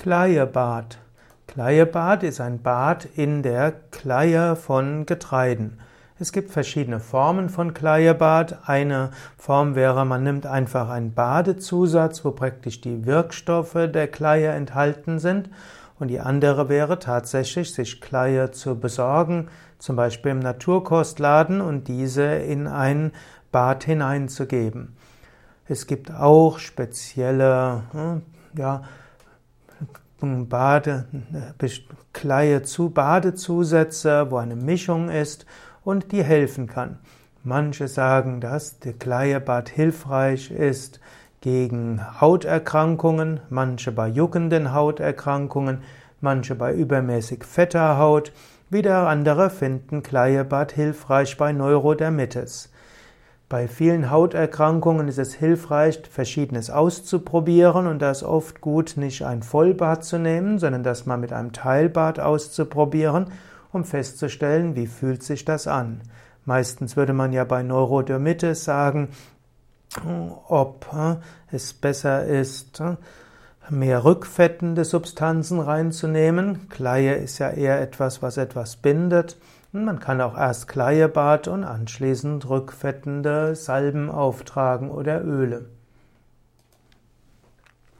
Kleiebad. Kleiebad ist ein Bad in der Kleie von Getreiden. Es gibt verschiedene Formen von Kleiebad. Eine Form wäre, man nimmt einfach einen Badezusatz, wo praktisch die Wirkstoffe der Kleie enthalten sind. Und die andere wäre tatsächlich, sich Kleie zu besorgen, zum Beispiel im Naturkostladen und diese in ein Bad hineinzugeben. Es gibt auch spezielle, hm, ja, Bade, Kleie zu Badezusätze, wo eine Mischung ist und die helfen kann. Manche sagen, dass der Kleiebad hilfreich ist gegen Hauterkrankungen, manche bei juckenden Hauterkrankungen, manche bei übermäßig fetter Haut, wieder andere finden Kleiebad hilfreich bei Neurodermitis. Bei vielen Hauterkrankungen ist es hilfreich, Verschiedenes auszuprobieren und da ist oft gut, nicht ein Vollbad zu nehmen, sondern das mal mit einem Teilbad auszuprobieren, um festzustellen, wie fühlt sich das an. Meistens würde man ja bei Neurodermitis sagen, ob äh, es besser ist, äh, mehr rückfettende Substanzen reinzunehmen. Kleie ist ja eher etwas, was etwas bindet. Man kann auch erst Kleiebad und anschließend rückfettende Salben auftragen oder Öle.